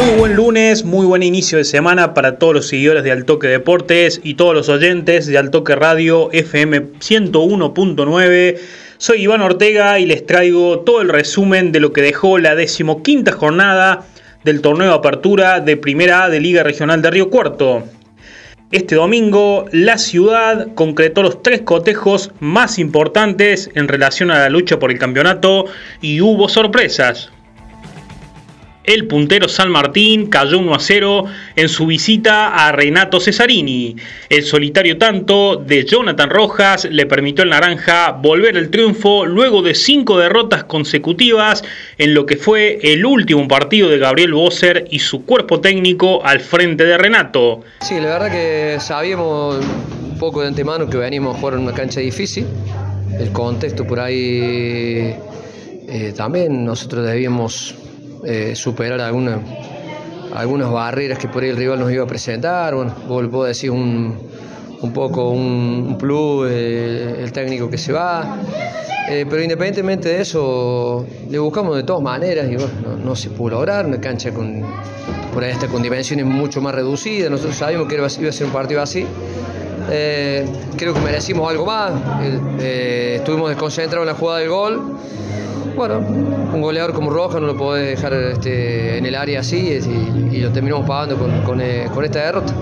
Muy buen lunes, muy buen inicio de semana para todos los seguidores de Altoque Deportes y todos los oyentes de Altoque Radio FM 101.9. Soy Iván Ortega y les traigo todo el resumen de lo que dejó la decimoquinta jornada del torneo de apertura de Primera A de Liga Regional de Río Cuarto. Este domingo, la ciudad concretó los tres cotejos más importantes en relación a la lucha por el campeonato y hubo sorpresas. El puntero San Martín cayó 1 a 0 en su visita a Renato Cesarini. El solitario tanto de Jonathan Rojas le permitió al Naranja volver al triunfo luego de cinco derrotas consecutivas en lo que fue el último partido de Gabriel Bosser y su cuerpo técnico al frente de Renato. Sí, la verdad que sabíamos un poco de antemano que veníamos a jugar en una cancha difícil. El contexto por ahí eh, también nosotros debíamos eh, superar alguna, algunas barreras que por ahí el rival nos iba a presentar. Bueno, vos puedo decir un, un poco un, plus, eh, el técnico que se va. Eh, pero independientemente de eso, le buscamos de todas maneras y bueno, no, se pudo lograr. Una cancha con, por ahí está con dimensiones mucho más reducidas. Nosotros sabíamos que iba a ser un partido así. creo que merecimos algo más. estuvimos desconcentrados en la jugada del gol bueno, un goleador como Roja no lo podés dejar este, en el área así y, lo terminamos pagando eh, con, esta derrota.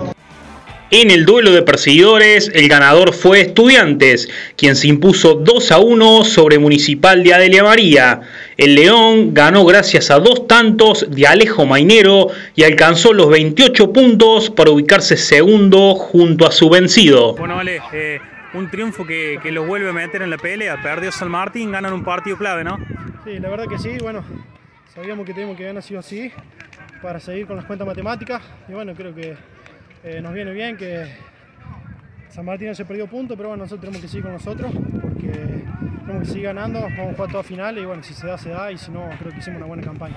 En el duelo de perseguidores, el ganador fue Estudiantes, quien se impuso 2 a 1 sobre Municipal de Adelia María. El León ganó gracias a dos tantos de Alejo Mainero y alcanzó los 28 puntos para ubicarse segundo junto a su vencido. Bueno, vale, eh, un triunfo que, que los vuelve a meter en la pelea. Perdió San Martín, ganan un partido clave, ¿no? Sí, la verdad que sí. Bueno, sabíamos que teníamos que ganar sí o sí para seguir con las cuentas matemáticas. Y bueno, creo que eh, nos viene bien que San Martín se perdió punto, pero bueno, nosotros tenemos que seguir con nosotros porque tenemos que seguir ganando. Vamos a jugar toda final y bueno, si se da, se da. Y si no, creo que hicimos una buena campaña.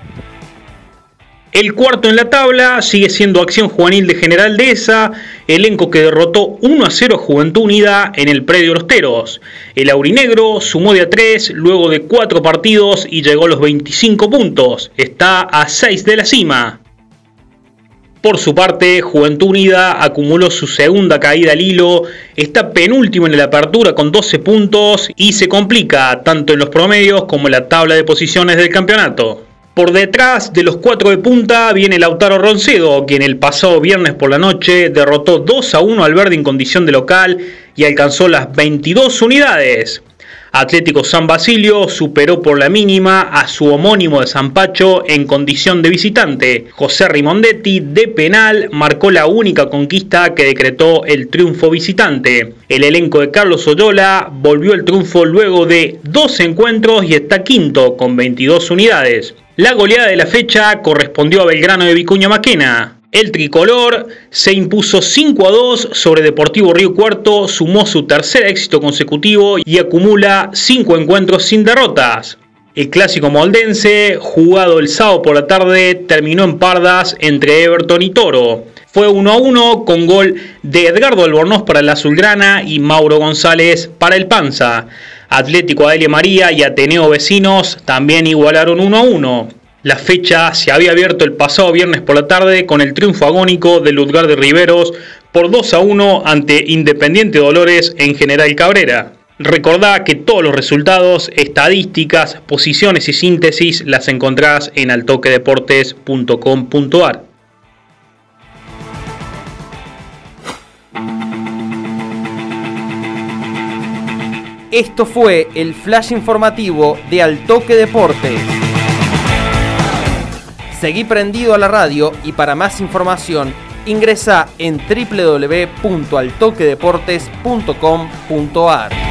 El cuarto en la tabla sigue siendo Acción Juvenil de General Dehesa, elenco que derrotó 1 a 0 a Juventud Unida en el predio Los Teros. El aurinegro sumó de a 3 luego de 4 partidos y llegó a los 25 puntos. Está a 6 de la cima. Por su parte, Juventud Unida acumuló su segunda caída al hilo, está penúltimo en la apertura con 12 puntos y se complica tanto en los promedios como en la tabla de posiciones del campeonato. Por detrás de los cuatro de punta viene Lautaro Roncedo, quien el pasado viernes por la noche derrotó 2 a 1 al Verde en condición de local y alcanzó las 22 unidades. Atlético San Basilio superó por la mínima a su homónimo de San Pacho en condición de visitante. José Rimondetti de penal marcó la única conquista que decretó el triunfo visitante. El elenco de Carlos Oyola volvió el triunfo luego de dos encuentros y está quinto con 22 unidades. La goleada de la fecha correspondió a Belgrano de Vicuña Maquena. El tricolor se impuso 5 a 2 sobre Deportivo Río Cuarto, sumó su tercer éxito consecutivo y acumula 5 encuentros sin derrotas. El clásico moldense, jugado el sábado por la tarde, terminó en pardas entre Everton y Toro. Fue 1 a 1 con gol de Edgardo Albornoz para la Azulgrana y Mauro González para el Panza. Atlético Adelia María y Ateneo Vecinos también igualaron 1 a 1. La fecha se había abierto el pasado viernes por la tarde con el triunfo agónico de Ludgar de Riveros por 2 a 1 ante Independiente Dolores en General Cabrera. Recordá que todos los resultados, estadísticas, posiciones y síntesis las encontrás en altoquedeportes.com.ar. Esto fue el flash informativo de Altoque Deportes. Seguí prendido a la radio y para más información ingresa en www.altoquedeportes.com.ar.